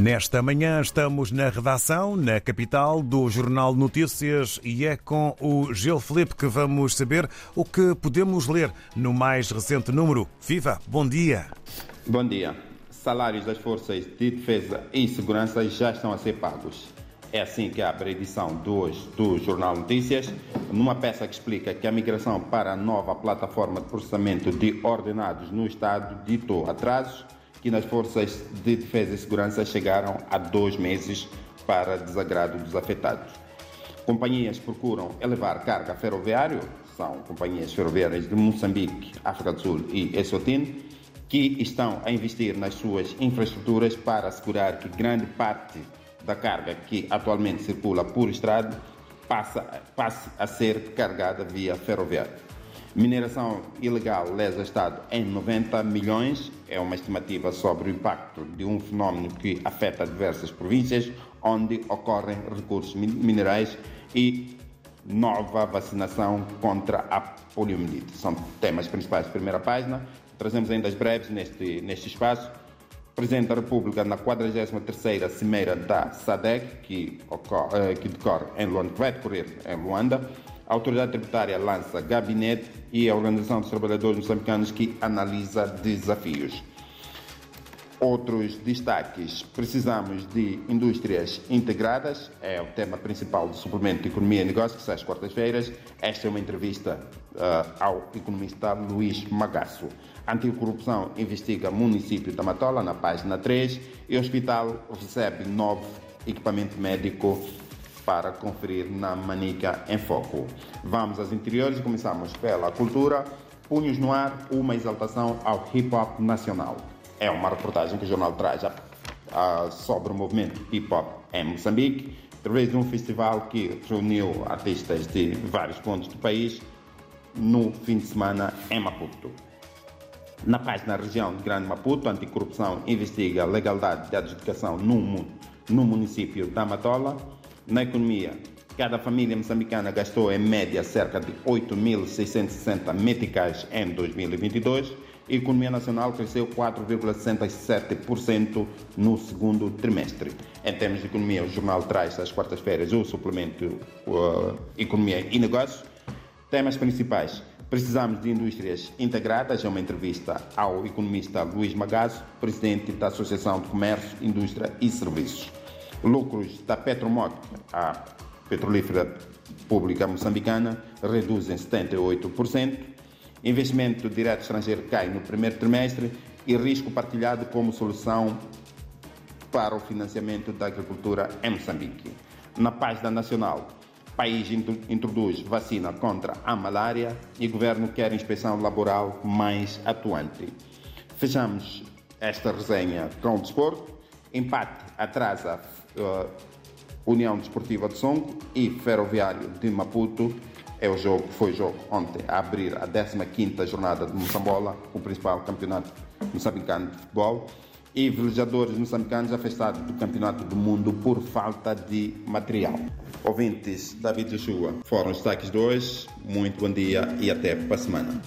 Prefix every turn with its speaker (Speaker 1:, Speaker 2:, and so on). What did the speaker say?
Speaker 1: Nesta manhã estamos na redação, na capital do Jornal Notícias e é com o Gil Felipe que vamos saber o que podemos ler no mais recente número. Viva, bom dia.
Speaker 2: Bom dia. Salários das forças de defesa e segurança já estão a ser pagos. É assim que abre a edição de hoje do Jornal Notícias, numa peça que explica que a migração para a nova plataforma de processamento de ordenados no Estado ditou atrasos que nas forças de defesa e segurança chegaram a dois meses para desagrado dos afetados. Companhias procuram elevar carga ferroviária, são companhias ferroviárias de Moçambique, África do Sul e Eswatini, que estão a investir nas suas infraestruturas para assegurar que grande parte da carga que atualmente circula por estrada passe a ser carregada via ferroviária. Mineração ilegal lesa Estado em 90 milhões. É uma estimativa sobre o impacto de um fenómeno que afeta diversas províncias onde ocorrem recursos minerais e nova vacinação contra a poliomielite. São temas principais da primeira página. Trazemos ainda as breves neste, neste espaço. Presidente da República na 43ª Cimeira da SADEC, que, ocorre, eh, que decorre em Luanda, que vai decorrer em Luanda, a autoridade tributária lança gabinete e a Organização dos Trabalhadores Moçambicanos que analisa desafios. Outros destaques: precisamos de indústrias integradas, é o tema principal do suplemento de Economia e Negócios, que sai às quartas-feiras. Esta é uma entrevista uh, ao economista Luís Magasso. Anticorrupção investiga município da Matola, na página 3, e o hospital recebe novo equipamento médico para conferir na Manica em Foco. Vamos aos interiores e começamos pela cultura. Punhos no ar, uma exaltação ao hip hop nacional. É uma reportagem que o jornal traz a, sobre o movimento hip hop em Moçambique, através de um festival que reuniu artistas de vários pontos do país no fim de semana em Maputo. Na página região de Grande Maputo, a Anticorrupção investiga a legalidade de adjudicação no, no município da Matola na economia, cada família moçambicana gastou em média cerca de 8.660 meticais em 2022 e a economia nacional cresceu 4,67% no segundo trimestre. Em termos de economia, o jornal traz às quartas-feiras o suplemento uh, Economia e Negócios. Temas principais. Precisamos de indústrias integradas. É uma entrevista ao economista Luís Magasso, presidente da Associação de Comércio, Indústria e Serviços lucros da Petromod, a petrolífera pública moçambicana, reduzem 78%, investimento direto estrangeiro cai no primeiro trimestre e risco partilhado como solução para o financiamento da agricultura em Moçambique. Na página nacional, país introduz vacina contra a malária e governo quer inspeção laboral mais atuante. Fechamos esta resenha com o desporto. Empate atrasa uh, União Desportiva de Songo e Ferroviário de Maputo. É o jogo, foi o jogo ontem a abrir a 15ª jornada de Moçambola, o principal campeonato moçambicano de futebol. E velejadores moçambicanos afastados do Campeonato do Mundo por falta de material. Ouvintes, David Joshua, foram os destaques de hoje. Muito bom dia e até para a semana.